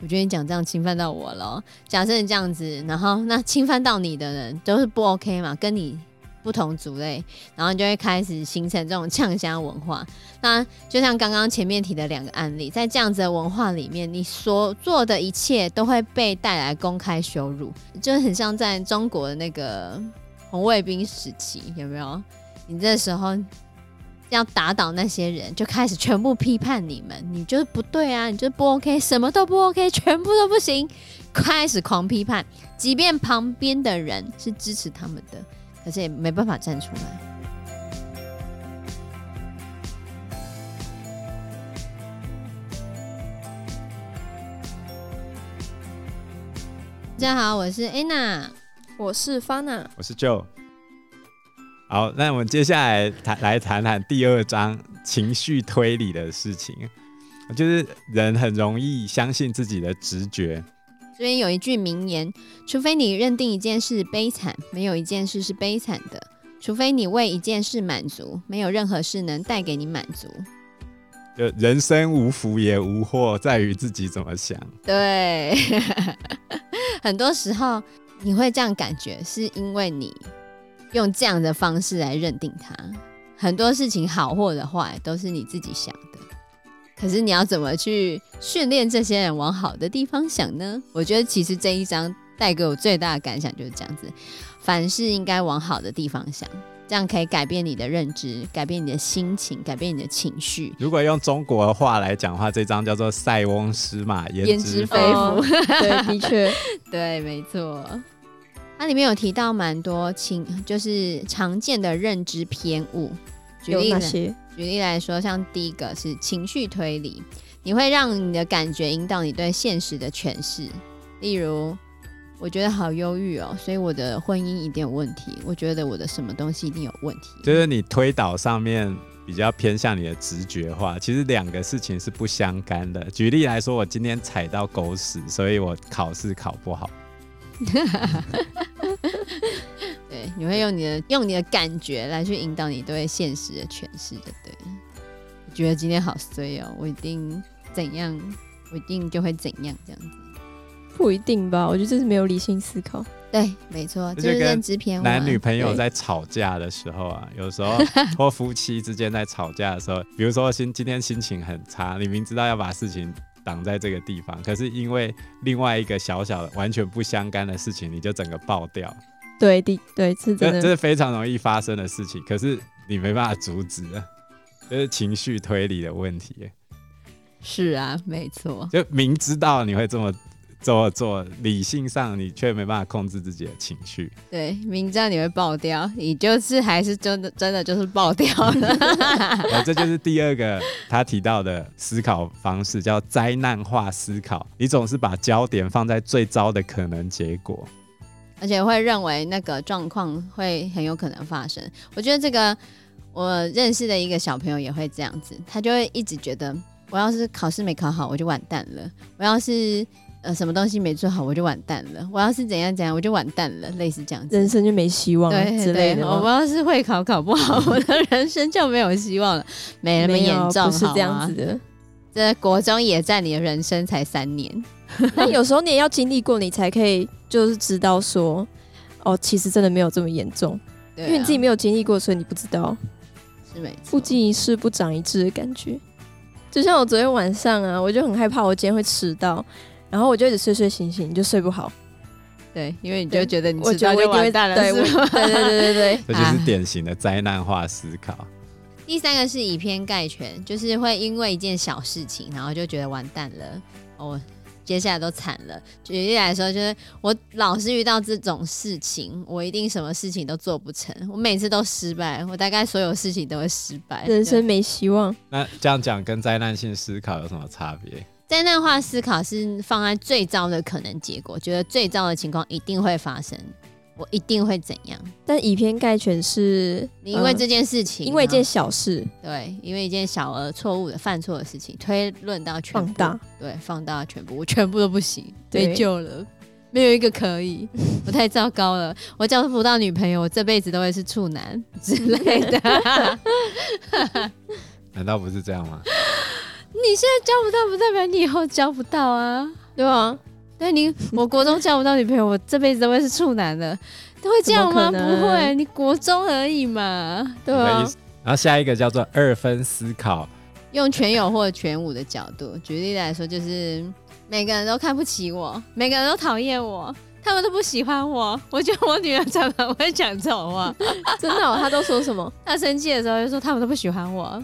我觉得你讲这样侵犯到我了。假设你这样子，然后那侵犯到你的人都是不 OK 嘛？跟你不同族类，然后你就会开始形成这种呛声文化。那就像刚刚前面提的两个案例，在这样子的文化里面，你所做的一切都会被带来公开羞辱，就很像在中国的那个红卫兵时期，有没有？你这时候。要打倒那些人，就开始全部批判你们，你就是不对啊，你就是不 OK，什么都不 OK，全部都不行，开始狂批判，即便旁边的人是支持他们的，可是也没办法站出来。大家好，我是 Anna，我是 Fana，我是 Joe。好，那我们接下来谈来谈谈第二章情绪推理的事情，就是人很容易相信自己的直觉。这边有一句名言：除非你认定一件事悲惨，没有一件事是悲惨的；除非你为一件事满足，没有任何事能带给你满足。就人生无福也无祸，在于自己怎么想。对，很多时候你会这样感觉，是因为你。用这样的方式来认定它，很多事情好或者坏都是你自己想的。可是你要怎么去训练这些人往好的地方想呢？我觉得其实这一章带给我最大的感想就是这样子：凡事应该往好的地方想，这样可以改变你的认知，改变你的心情，改变你的情绪。如果用中国的话来讲的话，这章叫做“塞翁失马，焉知非福”。哦、对，的确，对，没错。它里面有提到蛮多情，就是常见的认知偏误。举例来，举例来说，像第一个是情绪推理，你会让你的感觉引导你对现实的诠释。例如，我觉得好忧郁哦，所以我的婚姻一定有问题。我觉得我的什么东西一定有问题。就是你推导上面比较偏向你的直觉化，其实两个事情是不相干的。举例来说，我今天踩到狗屎，所以我考试考不好。对，你会用你的用你的感觉来去引导你对现实的诠释的。对，我觉得今天好衰哦，我一定怎样，我一定就会怎样这样子。不一定吧？我觉得这是没有理性思考。对，没错，就是认知偏。男女朋友在吵架的时候啊，有时候 或夫妻之间在吵架的时候，比如说心今天心情很差，你明知道要把事情。挡在这个地方，可是因为另外一个小小的、完全不相干的事情，你就整个爆掉。对的，对，是真的，这是非常容易发生的事情。可是你没办法阻止，这是情绪推理的问题。是啊，没错，就明知道你会这么。这么做，理性上你却没办法控制自己的情绪。对，明知道你会爆掉，你就是还是真的真的就是爆掉了。啊，这就是第二个他提到的思考方式，叫灾难化思考。你总是把焦点放在最糟的可能结果，而且会认为那个状况会很有可能发生。我觉得这个我认识的一个小朋友也会这样子，他就会一直觉得，我要是考试没考好，我就完蛋了。我要是呃，什么东西没做好我就完蛋了。我要是怎样怎样我就完蛋了，类似这样子，人生就没希望了之类的。我要是会考考不好，我的人生就没有希望了，没那么严重，不是这样子的。这国中野战你的人生才三年，那有时候你也要经历过，你才可以就是知道说，哦，其实真的没有这么严重，因为你自己没有经历过，所以你不知道。是没错，不经一事不长一智的感觉。就像我昨天晚上啊，我就很害怕我今天会迟到。然后我就一直睡睡醒醒，你就睡不好。对，因为你就觉得你迟到就完蛋了，对对对对对，这就是典型的灾难化思考。啊、第三个是以偏概全，就是会因为一件小事情，然后就觉得完蛋了，哦，接下来都惨了。举例来说，就是我老是遇到这种事情，我一定什么事情都做不成，我每次都失败，我大概所有事情都会失败，人生没希望。那这样讲跟灾难性思考有什么差别？灾难化思考是放在最糟的可能结果，觉得最糟的情况一定会发生，我一定会怎样？但以偏概全是你因为这件事情，因为一件小事，对，因为一件小而错误的犯错的事情，推论到全部，放大，对，放大全部，我全部都不行，没救了。没有一个可以，我太糟糕了。我交不到女朋友，我这辈子都会是处男之类的。难道不是这样吗？你现在交不到，不代表你以后交不到啊，对吧？对你，我国中交不到女朋友，我这辈子都会是处男的，都会这样吗？不会，你国中而已嘛，对吧？然后下一个叫做二分思考，用全有或全无的角度举例来说，就是每个人都看不起我，每个人都讨厌我，他们都不喜欢我。我觉得我女儿常常会讲这种话，真的、哦？她都说什么？她生气的时候就说他们都不喜欢我。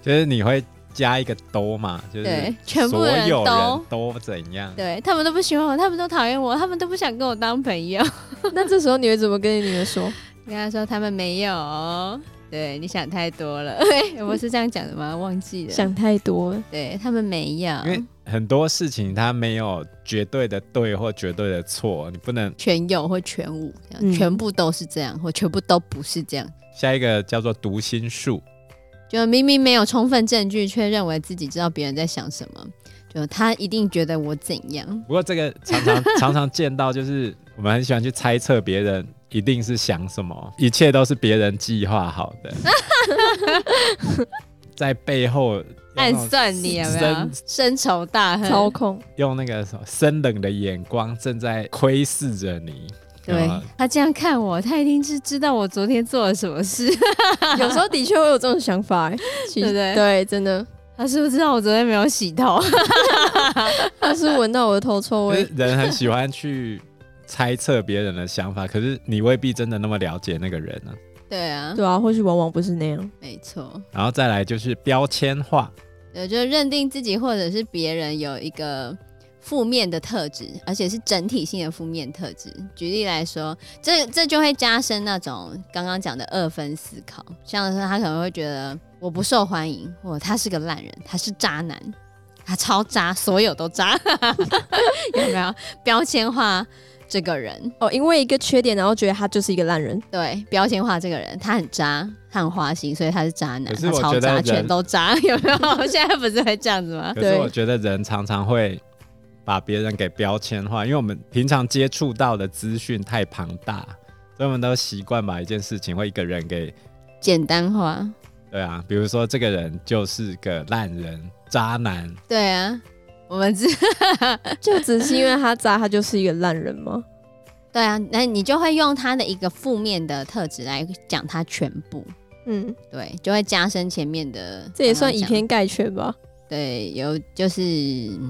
就是你会加一个都嘛？就是全部人都都怎样？对，他们都不喜欢我，他们都讨厌我，他们都不想跟我当朋友。那这时候你会怎么跟你女儿说？跟她说他们没有。对，你想太多了，我是这样讲的吗？忘记了，想太多。对，他们没有，因为很多事情它没有绝对的对或绝对的错，你不能全有或全无，嗯，全部都是这样或全部都不是这样。下一个叫做读心术，就明明没有充分证据，却认为自己知道别人在想什么，就他一定觉得我怎样。不过这个常常 常常见到，就是我们很喜欢去猜测别人。一定是想什么？一切都是别人计划好的，在背后暗算你有没有？深仇大恨，操控，用那个什么深冷的眼光正在窥视着你。对，他这样看我，他一定是知道我昨天做了什么事。有时候的确会有这种想法，对不对？对，真的。他是不是知道我昨天没有洗头？他是闻到我的头臭味。人很喜欢去。猜测别人的想法，可是你未必真的那么了解那个人呢、啊。对啊，对啊，或许往往不是那样。没错。然后再来就是标签化，对，就认定自己或者是别人有一个负面的特质，而且是整体性的负面特质。举例来说，这这就会加深那种刚刚讲的二分思考，像是他可能会觉得我不受欢迎，或他是个烂人，他是渣男，他超渣，所有都渣，有没有标签化？这个人哦，因为一个缺点，然后觉得他就是一个烂人。对，标签化这个人，他很渣，他很花心，所以他是渣男，他超渣，全都渣，有没有？现在不是会这样子吗？可是我觉得人常常会把别人给标签化，因为我们平常接触到的资讯太庞大，所以我们都习惯把一件事情或一个人给简单化。对啊，比如说这个人就是个烂人、渣男。对啊。我们只 就只是因为他渣，他就是一个烂人吗？对啊，那你就会用他的一个负面的特质来讲他全部，嗯，对，就会加深前面的。这也算以偏概全吧？对，有就是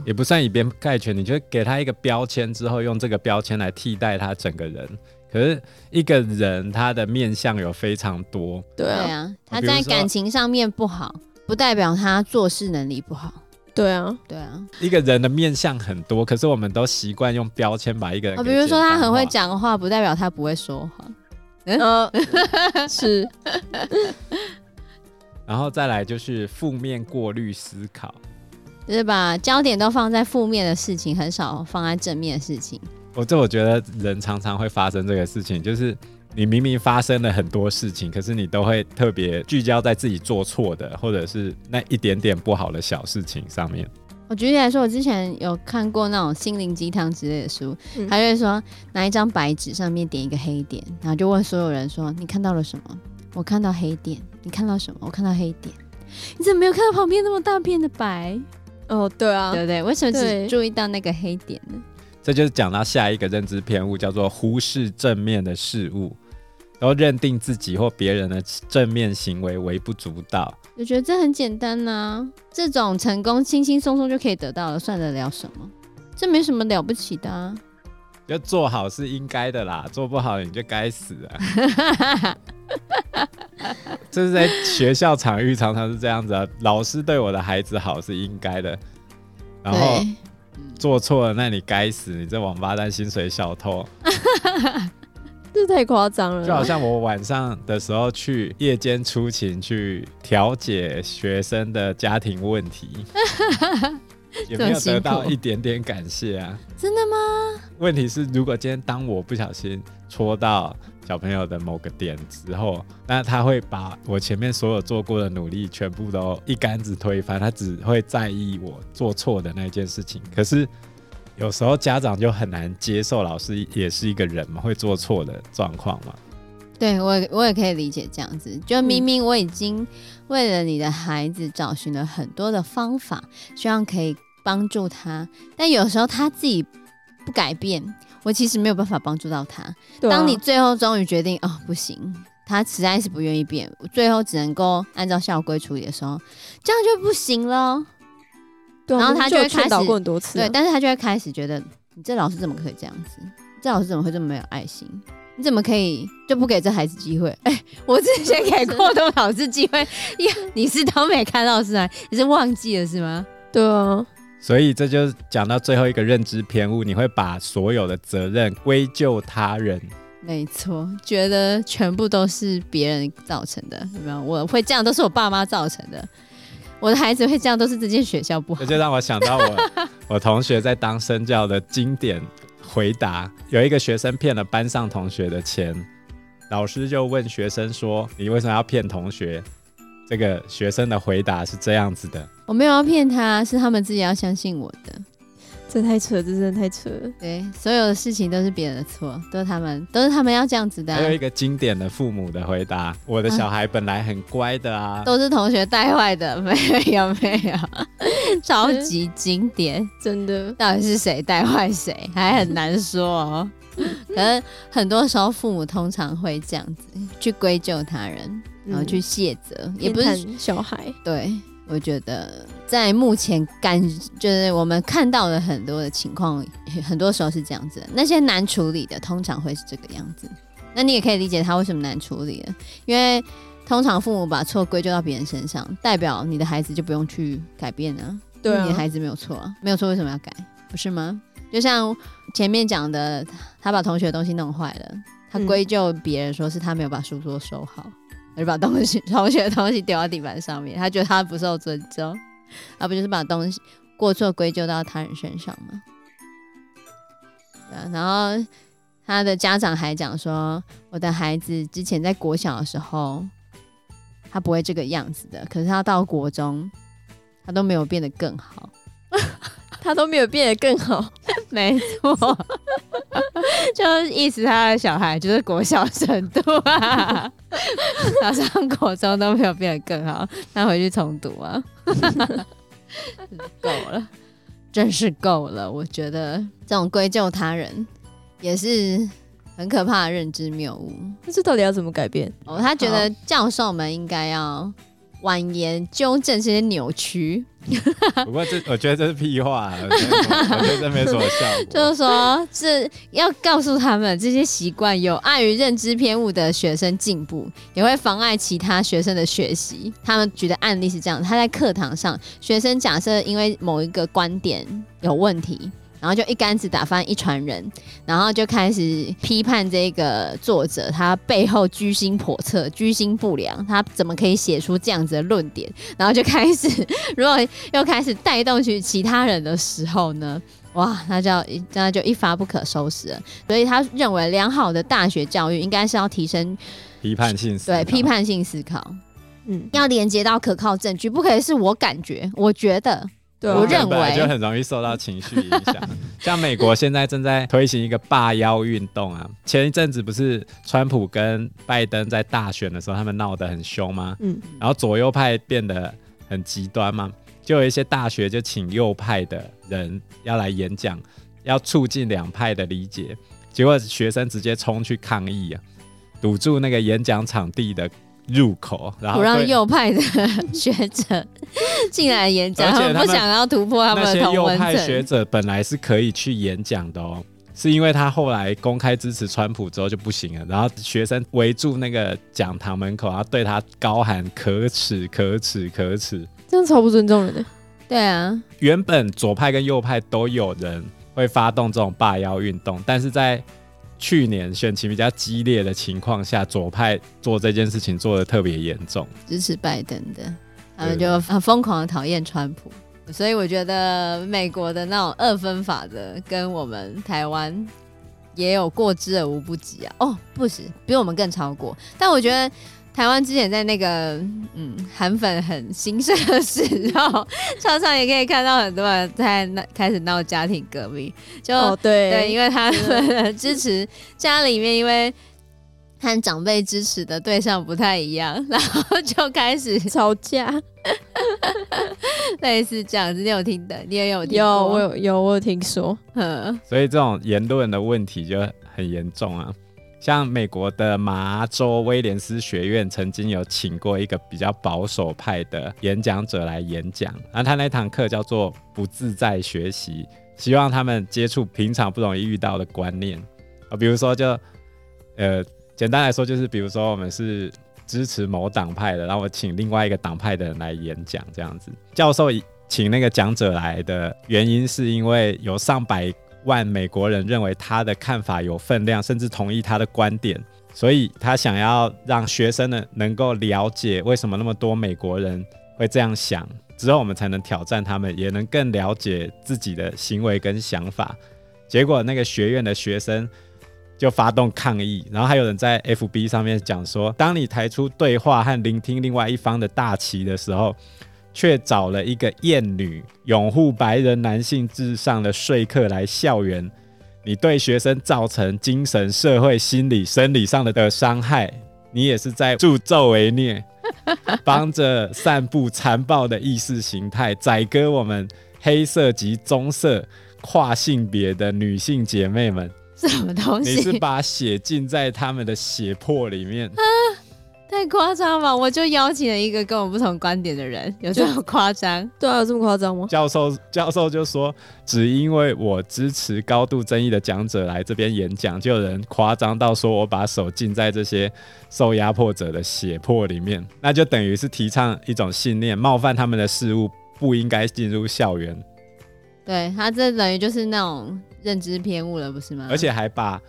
也不算以偏概全，你就给他一个标签之后，用这个标签来替代他整个人。可是一个人他的面相有非常多，对啊，他在感情上面不好，不代表他做事能力不好。对啊，对啊，一个人的面相很多，可是我们都习惯用标签把一个人。比如说他很会讲话，不代表他不会说话。嗯，呃、是。然后再来就是负面过滤思考，就是把焦点都放在负面的事情，很少放在正面的事情。我这我觉得人常常会发生这个事情，就是。你明明发生了很多事情，可是你都会特别聚焦在自己做错的，或者是那一点点不好的小事情上面。我举例来说，我之前有看过那种心灵鸡汤之类的书，嗯、他就会说拿一张白纸上面点一个黑点，然后就问所有人说：“你看到了什么？”我看到黑点。你看到什么？我看到黑点。你怎么没有看到旁边那么大片的白？哦，对啊，对不对？为什么只注意到那个黑点呢？这就是讲到下一个认知偏误，叫做忽视正面的事物。然后认定自己或别人的正面行为微不足道，我觉得这很简单呐、啊，这种成功轻轻松松就可以得到了，算得了什么？这没什么了不起的、啊，就做好是应该的啦，做不好你就该死啊！这是在学校场域常常是这样子啊，老师对我的孩子好是应该的，然后做错了，那你该死，你这王八蛋薪水小偷。这太夸张了，就好像我晚上的时候去夜间出勤去调解学生的家庭问题，有没有得到一点点感谢啊？真的吗？问题是，如果今天当我不小心戳到小朋友的某个点之后，那他会把我前面所有做过的努力全部都一竿子推翻，他只会在意我做错的那件事情。可是有时候家长就很难接受老师也是一个人嘛，会做错的状况嘛。对，我我也可以理解这样子，就明明我已经为了你的孩子找寻了很多的方法，希望可以帮助他，但有时候他自己不改变，我其实没有办法帮助到他。啊。当你最后终于决定哦不行，他实在是不愿意变，我最后只能够按照校规处理的时候，这样就不行了。对啊，然后他就会开始很多次，对，但是他就会开始觉得，你这老师怎么可以这样子？这老师怎么会这么没有爱心？你怎么可以就不给这孩子机会？哎、欸，我之前给过多老师机会？呀，你是都没看到是吗？你是忘记了是吗？对啊，所以这就讲到最后一个认知偏误，你会把所有的责任归咎他人。没错，觉得全部都是别人造成的，有没有？我会这样都是我爸妈造成的，我的孩子会这样都是这间学校不好。这就让我想到我 我同学在当身教的经典。回答，有一个学生骗了班上同学的钱，老师就问学生说：“你为什么要骗同学？”这个学生的回答是这样子的：“我没有要骗他，是他们自己要相信我的。”这太扯，这真的太扯了。对，所有的事情都是别人的错，都是他们，都是他们要这样子的啊。还有一个经典的父母的回答：“我的小孩本来很乖的啊，啊都是同学带坏的。”没有，没有，超级经典，真的。到底是谁带坏谁，还很难说哦。可能很多时候父母通常会这样子去归咎他人，然后去卸责，嗯，也不是小孩。对，我觉得。在目前感就是我们看到的很多的情况，很多时候是这样子的。那些难处理的，通常会是这个样子。那你也可以理解他为什么难处理了，因为通常父母把错归咎到别人身上，代表你的孩子就不用去改变了。对啊，你的孩子没有错啊，没有错，为什么要改？不是吗？就像前面讲的，他把同学的东西弄坏了，他归咎别人说是他没有把书桌收好，而把东西 同学的东西丢到地板上面，他觉得他不受尊重。而不就是把东西过错归咎到他人身上吗？然后他的家长还讲说，我的孩子之前在国小的时候，他不会这个样子的，可是他到国中，他都没有变得更好，他都没有变得更好，没错，就是意思他的小孩就是国小程度啊，他上国中都没有变得更好，他回去重读啊。够了，真是够了！我觉得这种归咎他人也是很可怕的认知谬误。那这到底要怎么改变？哦，他觉得教授们应该要婉言纠正这些扭曲。不过这我觉得这是屁话，我觉得，这没什么效果。就是说，是要告诉他们这些习惯有碍于认知偏误的学生进步，也会妨碍其他学生的学习。他们举的案例是这样：他在课堂上，学生假设因为某一个观点有问题。然后就一竿子打翻一船人，然后就开始批判这个作者，他背后居心叵测、居心不良，他怎么可以写出这样子的论点？然后就开始，如果又开始带动起其他人的时候呢？哇，那就那就一发不可收拾了。所以他认为，良好的大学教育应该是要提升批判性思对批判性思考，嗯，要连接到可靠证据，不可以是我感觉，我觉得。对，我认为就很容易受到情绪影响。像美国现在正在推行一个罢腰运动啊，前一阵子不是川普跟拜登在大选的时候，他们闹得很凶吗？嗯，然后左右派变得很极端嘛，就有一些大学就请右派的人要来演讲，要促进两派的理解，结果学生直接冲去抗议啊，堵住那个演讲场地的。入口，然后不让右派的 学者进来演讲，他们不想要突破他们的同温层。那些右派学者本来是可以去演讲的哦，是因为他后来公开支持川普之后就不行了，然后学生围住那个讲堂门口，然后对他高喊可耻、可耻、可耻，这样超不尊重人的。对啊，原本左派跟右派都有人会发动这种罢腰运动，但是在去年选情比较激烈的情况下，左派做这件事情做的特别严重，支持拜登的，他们就很疯狂的讨厌川普，所以我觉得美国的那种二分法则，跟我们台湾也有过之而无不及啊。哦，不是，比我们更超过，但我觉得台湾之前在那个嗯韩粉很兴盛的时候，常常也可以看到很多人在那开始闹家庭革命，就、哦、对对，因为他们支持家里面，因为和长辈支持的对象不太一样，然后就开始 吵架，类似这样子。你有听的？你也有听？有，我有有我有听说。嗯，所以这种言论的问题就很严重啊。像美国的麻州威廉斯学院曾经有请过一个比较保守派的演讲者来演讲，那他那堂课叫做“不自在学习”，希望他们接触平常不容易遇到的观念啊，比如说就呃，简单来说就是，比如说我们是支持某党派的，然后我请另外一个党派的人来演讲，这样子。教授请那个讲者来的原因是因为有上百。万美国人认为他的看法有分量，甚至同意他的观点，所以他想要让学生呢能够了解为什么那么多美国人会这样想，之后我们才能挑战他们，也能更了解自己的行为跟想法。结果那个学院的学生就发动抗议，然后还有人在 FB 上面讲说，当你抬出对话和聆听另外一方的大旗的时候。却找了一个厌女、拥护白人男性至上的说客来校园，你对学生造成精神、社会、心理、生理上的的伤害，你也是在助纣为虐，帮着散布残暴的意识形态，宰割我们黑色及棕色跨性别的女性姐妹们。什么东西？你是把血浸在他们的血泊里面。太夸张吧！我就邀请了一个跟我不同观点的人，有这么夸张？对啊，有这么夸张吗？教授教授就说，只因为我支持高度争议的讲者来这边演讲，就有人夸张到说我把手浸在这些受压迫者的血泊里面，那就等于是提倡一种信念，冒犯他们的事物不应该进入校园。对，他这等于就是那种认知偏误了，不是吗？而且还把。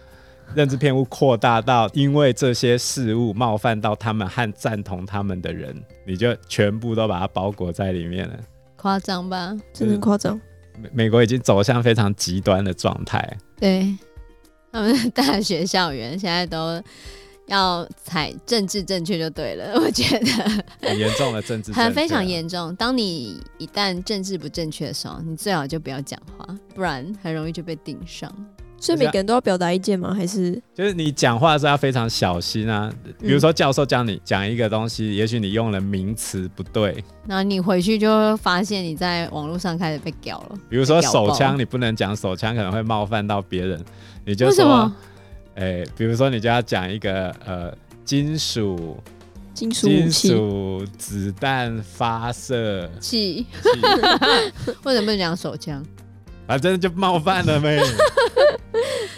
认知偏误扩大到，因为这些事物冒犯到他们和赞同他们的人，你就全部都把它包裹在里面了。夸张吧？真的夸张。美美国已经走向非常极端的状态。对，他们的大学校园现在都要采政治正确就对了，我觉得很严重的政治，很非常严重。当你一旦政治不正确的时候，你最好就不要讲话，不然很容易就被盯上。所以每个人都要表达意见吗？还是？就是你讲话的时候要非常小心啊。比如说教授教你讲一个东西，嗯、也许你用了名词不对，然后你回去就会发现你在网络上开始被屌了。比如说手枪，你不能讲手枪，可能会冒犯到别人，你就说，哎、欸，比如说你就要讲一个呃金属金属金属子弹发射。器，为什么不能讲手枪？啊，真的就冒犯了没？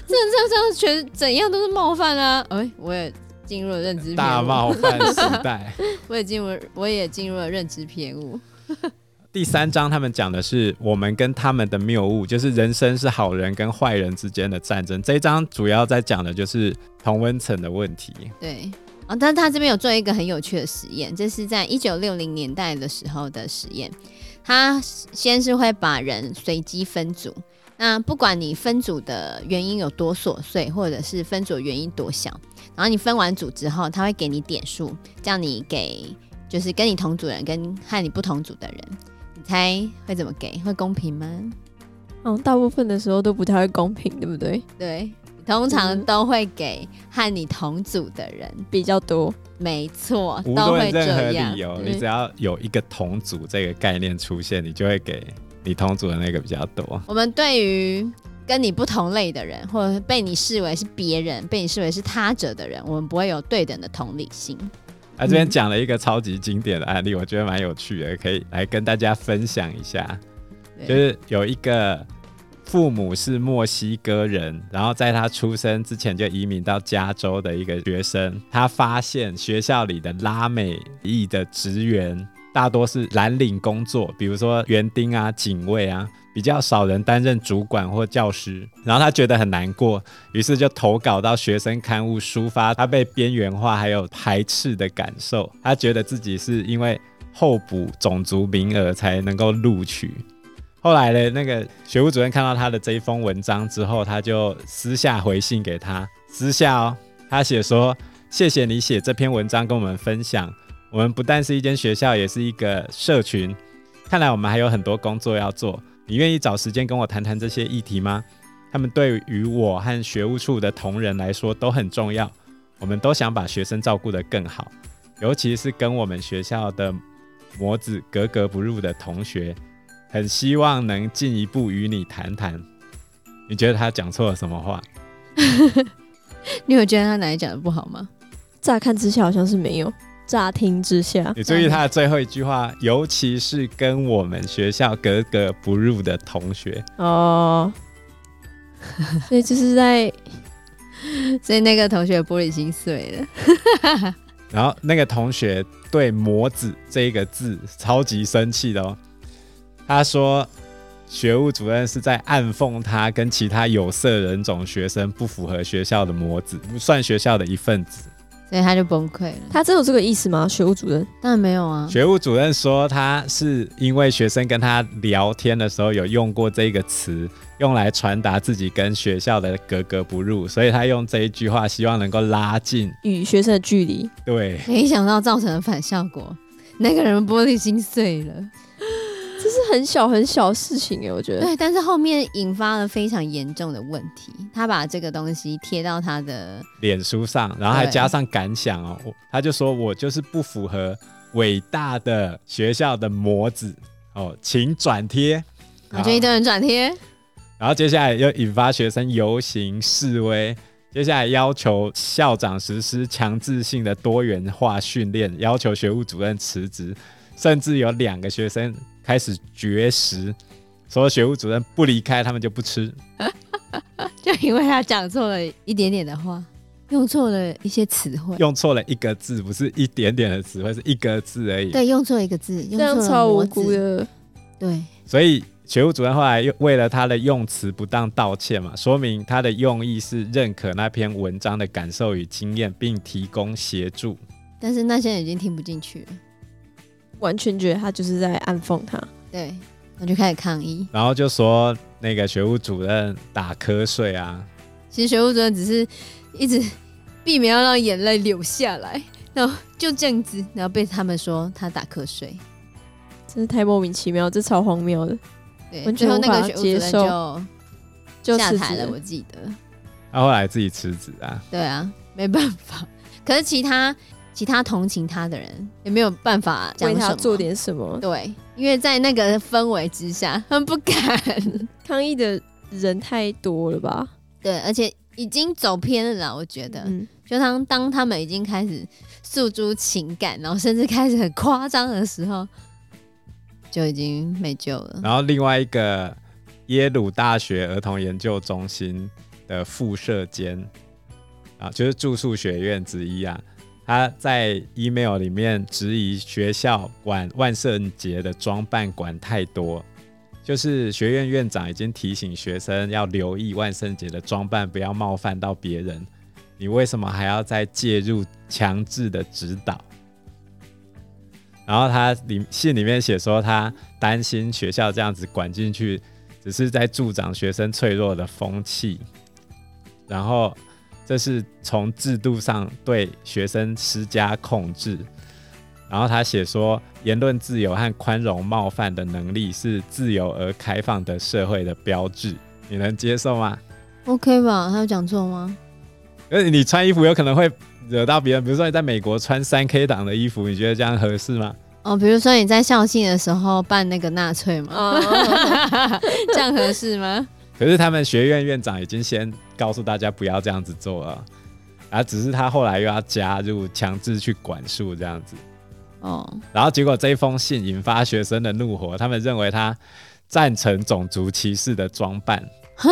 这这这全怎样都是冒犯啊！哎、欸，我也进入了认知，大冒犯时代。我也进入，我也进入了认知偏误。第三章他们讲的是我们跟他们的谬误，就是人生是好人跟坏人之间的战争。这一章主要在讲的就是同温层的问题。对啊，但是他这边有做一个很有趣的实验，这是在一九六零年代的时候的实验。他先是会把人随机分组。那不管你分组的原因有多琐碎，或者是分组的原因多小，然后你分完组之后，他会给你点数，叫你给就是跟你同组人跟和你不同组的人，你猜会怎么给？会公平吗？嗯，大部分的时候都不太会公平，对不对？对，通常都会给和你同组的人比较多。没错，都会这样。无论任何理由，你只要有一个同组这个概念出现，你就会给。你同组的那个比较多。我们对于跟你不同类的人，或者被你视为是别人、被你视为是他者的人，我们不会有对等的同理心。啊，这边讲了一个超级经典的案例，我觉得蛮有趣的，可以来跟大家分享一下。就是有一个父母是墨西哥人，然后在他出生之前就移民到加州的一个学生，他发现学校里的拉美裔的职员。大多是蓝领工作，比如说园丁啊、警卫啊，比较少人担任主管或教师。然后他觉得很难过，于是就投稿到学生刊物，抒发他被边缘化还有排斥的感受。他觉得自己是因为候补种族名额才能够录取。后来呢，那个学务主任看到他的这一封文章之后，他就私下回信给他，私下哦，他写说。谢谢你写这篇文章跟我们分享。我们不但是一间学校，也是一个社群。看来我们还有很多工作要做。你愿意找时间跟我谈谈这些议题吗？他们对于我和学务处的同仁来说都很重要。我们都想把学生照顾得更好，尤其是跟我们学校的模子格格不入的同学，很希望能进一步与你谈谈。你觉得他讲错了什么话？你有觉得他哪里讲的不好吗？乍看之下好像是没有。乍听之下，你注意他的最后一句话，尤其是跟我们学校格格不入的同学哦，所以就是在，所以那个同学玻璃心碎了。然后那个同学对“模子”这一个字超级生气的哦，他说学务主任是在暗讽他跟其他有色人种学生不符合学校的模子，不算学校的一份子。所以他就崩溃了。他真有这个意思吗？学务主任当然没有啊。学务主任说他是因为学生跟他聊天的时候有用过这个词，用来传达自己跟学校的格格不入，所以他用这一句话希望能够拉近与学生的距离。对，没想到造成了反效果，那个人玻璃心碎了。很小很小的事情哎，我觉得。对，但是后面引发了非常严重的问题。他把这个东西贴到他的脸书上，然后还加上感想哦，他就说：“我就是不符合伟大的学校的模子哦，请转贴。”我觉得一堆人转贴。然后接下来又引发学生游行示威，接下来要求校长实施强制性的多元化训练，要求学务主任辞职，甚至有两个学生。开始绝食，说学务主任不离开，他们就不吃。就因为他讲错了一点点的话，用错了一些词汇，用错了一个字，不是一点点的词汇，是一个字而已。对，用错一个字，用错了超无辜的。对，所以学务主任后来又为了他的用词不当道歉嘛，说明他的用意是认可那篇文章的感受与经验，并提供协助。但是那些人已经听不进去了。完全觉得他就是在暗讽他，对，我就开始抗议，然后就说那个学务主任打瞌睡啊。其实学务主任只是一直避免要让眼泪流下来，然后就这样子，然后被他们说他打瞌睡，真是太莫名其妙，这超荒谬的。对，最后那个学务主任就就下台了，我记得。他后来自己辞职啊？对啊，没办法。可是其他。其他同情他的人也没有办法为他做点什么。对，因为在那个氛围之下，他们不敢抗议的人太多了吧？对，而且已经走偏了啦。我觉得，嗯、就当当他们已经开始诉诸情感，然后甚至开始很夸张的时候，就已经没救了。然后另外一个耶鲁大学儿童研究中心的副设间啊，就是住宿学院之一啊。他在 email 里面质疑学校管万圣节的装扮管太多，就是学院院长已经提醒学生要留意万圣节的装扮，不要冒犯到别人。你为什么还要再介入强制的指导？然后他里信里面写说，他担心学校这样子管进去，只是在助长学生脆弱的风气。然后。这是从制度上对学生施加控制，然后他写说，言论自由和宽容冒犯的能力是自由而开放的社会的标志，你能接受吗？OK 吧？他有讲错吗？呃，你穿衣服有可能会惹到别人，比如说你在美国穿三 K 党的衣服，你觉得这样合适吗？哦，比如说你在校庆的时候办那个纳粹嘛？哦、这样合适吗？可是他们学院院长已经先告诉大家不要这样子做了，啊，只是他后来又要加入强制去管束这样子，哦，然后结果这封信引发学生的怒火，他们认为他赞成种族歧视的装扮，哈，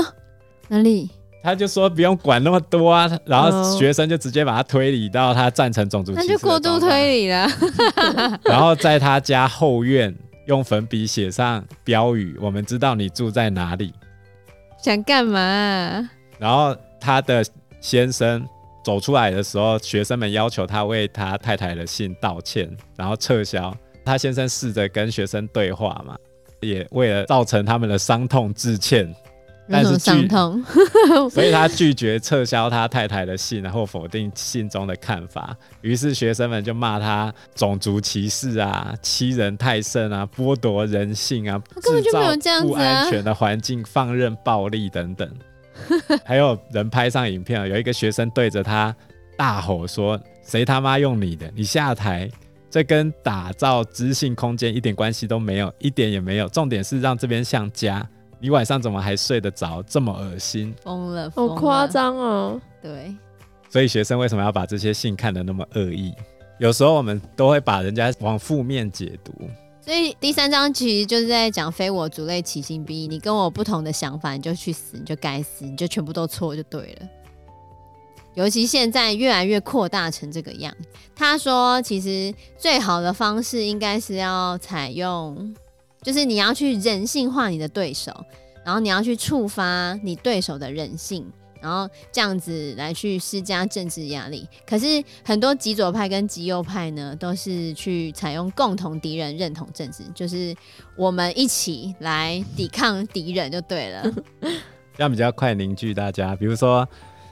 哪里？他就说不用管那么多啊，然后学生就直接把他推理到他赞成种族歧视，那就过度推理了，然后在他家后院用粉笔写上标语：“我们知道你住在哪里。”想干嘛？啊？然后他的先生走出来的时候，学生们要求他为他太太的信道歉，然后撤销。他先生试着跟学生对话嘛，也为了造成他们的伤痛致歉，但是伤痛，所以他拒绝撤销他太太的信，然后否定信中的看法。于是学生们就骂他种族歧视啊，欺人太甚啊，剥夺人性啊，制造不安全的环境，放任暴力等等。还有人拍上影片，有一个学生对着他大吼说：“谁他妈用你的？你下台！这跟打造知性空间一点关系都没有，一点也没有。重点是让这边像家。”你晚上怎么还睡得着？这么恶心，疯了，好夸张哦！对，所以学生为什么要把这些信看得那么恶意？有时候我们都会把人家往负面解读。所以第三章其实就是在讲非我族类，其心必异。你跟我不同的想法，你就去死，你就该死，你就全部都错就对了。尤其现在越来越扩大成这个样。他说，其实最好的方式应该是要采用。就是你要去人性化你的对手，然后你要去触发你对手的人性，然后这样子来去施加政治压力。可是很多极左派跟极右派呢，都是去采用共同敌人认同政治，就是我们一起来抵抗敌人就对了，这样比较快凝聚大家。比如说。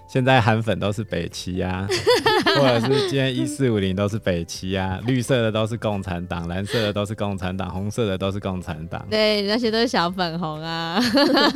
现在韩粉都是北齐啊，或者是今天一四五零都是北齐啊，绿色的都是共产党，蓝色的都是共产党，红色的都是共产党。对，那些都是小粉红啊。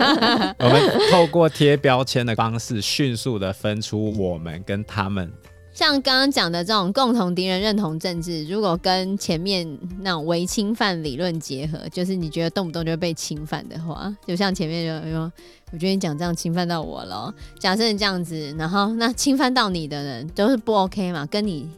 我们透过贴标签的方式，迅速的分出我们跟他们。像刚刚讲的这种共同敌人认同政治，如果跟前面那种违侵犯理论结合，就是你觉得动不动就被侵犯的话，就像前面就说，我觉得你讲这样侵犯到我了。假设你这样子，然后那侵犯到你的人都是不 OK 嘛，跟你。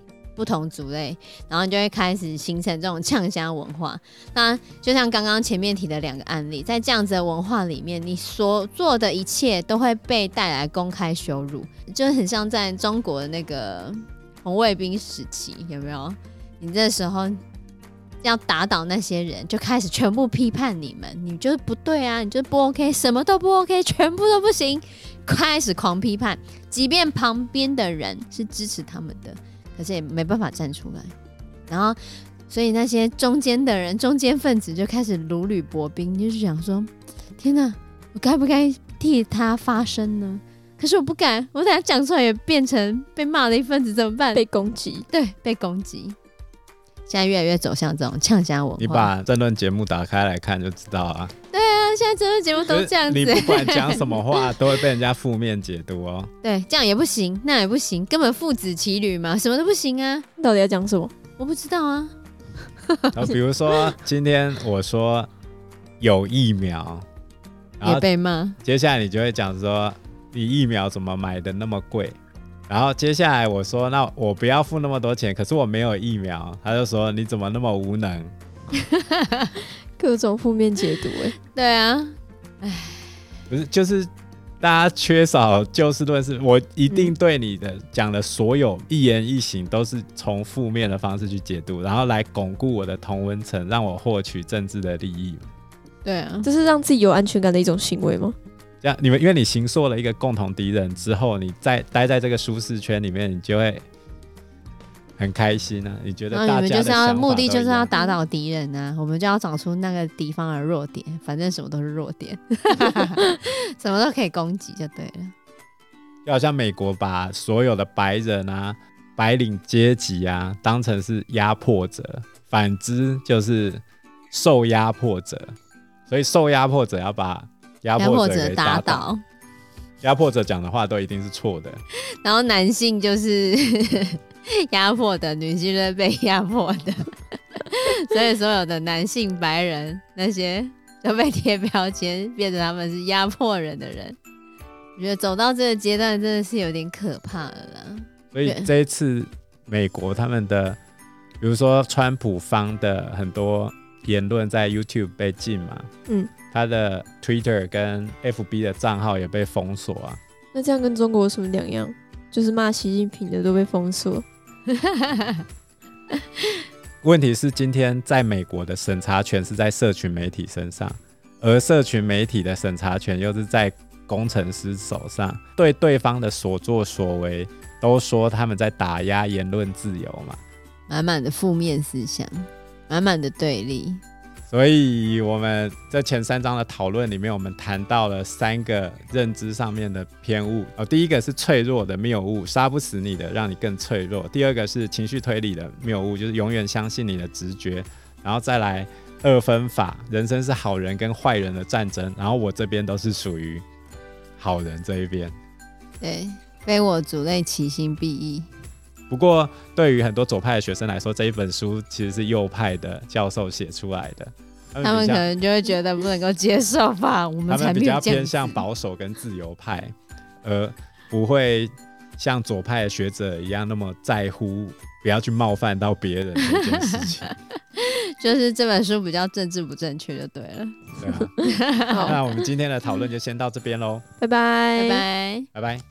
不同族类，然后就会开始形成这种呛虾文化。那就像刚刚前面提的两个案例，在这样子的文化里面，你所做的一切都会被带来公开羞辱，就很像在中国的那个红卫兵时期，有没有？你这时候要打倒那些人，就开始全部批判你们，你就是不对啊，你就是不 OK，什么都不 OK，全部都不行，开始狂批判，即便旁边的人是支持他们的。可是也没办法站出来，然后，所以那些中间的人、中间分子就开始如履薄冰，就是想说：天哪，我该不该替他发声呢？可是我不敢，我等下讲出来也变成被骂的一份子，怎么办？被攻击，对，被攻击。现在越来越走向这种呛虾文化。你把这段节目打开来看就知道啊。现在政论节目都这样子。你不管讲什么话，都会被人家负面解读哦。对，这样也不行，那也不行，根本父子骑驴嘛，什么都不行啊。到底要讲什么？我不知道啊。然后 比如说今天我说有疫苗，也被骂。接下来你就会讲说，你疫苗怎么买的那么贵？然后接下来我说，那我不要付那么多钱，可是我没有疫苗，他就说你怎么那么无能？各种负面解读，哎，对啊，哎，不是，就是大家缺少就事论事，我一定对你的讲的所有一言一行都是从负面的方式去解读，然后来巩固我的同温层，让我获取政治的利益。对啊，这是让自己有安全感的一种行为吗？这样，你们因为你形塑了一个共同敌人之后，你在待在这个舒适圈里面，你就会很开心啊！你觉得？你们就是要目的就是要打倒敌人啊！我们就要找出那个敌方的弱点，反正什么都是弱点，什么都可以攻击就对了。就好像美国把所有的白人啊、白领阶级啊当成是压迫者，反之就是受压迫者，所以受压迫者要把。压迫者打倒，压迫者讲的话都一定是错的。然后男性就是 压迫的，女性就是被压迫的，所以所有的男性白人那些都被贴标签，变成他们是压迫人的人。我觉得走到这个阶段真的是有点可怕了啦。所以这一次美国他们的，比如说川普方的很多言论在 YouTube 被禁嘛，嗯。他的 Twitter 跟 FB 的账号也被封锁啊。那这样跟中国有什么两样？就是骂习近平的都被封锁。问题是今天在美国的审查权是在社群媒体身上，而社群媒体的审查权又是在工程师手上，对对方的所作所为都说他们在打压言论自由嘛。满满的负面思想，满满的对立。所以我们在前三章的讨论里面，我们谈到了三个认知上面的偏误哦。第一个是脆弱的谬误，杀不死你的，让你更脆弱；第二个是情绪推理的谬误，就是永远相信你的直觉；然后再来二分法，人生是好人跟坏人的战争。然后我这边都是属于好人这一边。对，非我族类，其心必异。不过，对于很多左派的学生来说，这一本书其实是右派的教授写出来的。他们，可能就会觉得不能够接受吧？我们才他们比较偏向保守跟自由派，而不会像左派的学者一样那么在乎不要去冒犯到别人这件事情。就是这本书比较政治不正确，就对了。对啊。那我们今天的讨论就先到这边喽。拜拜，拜拜，拜拜。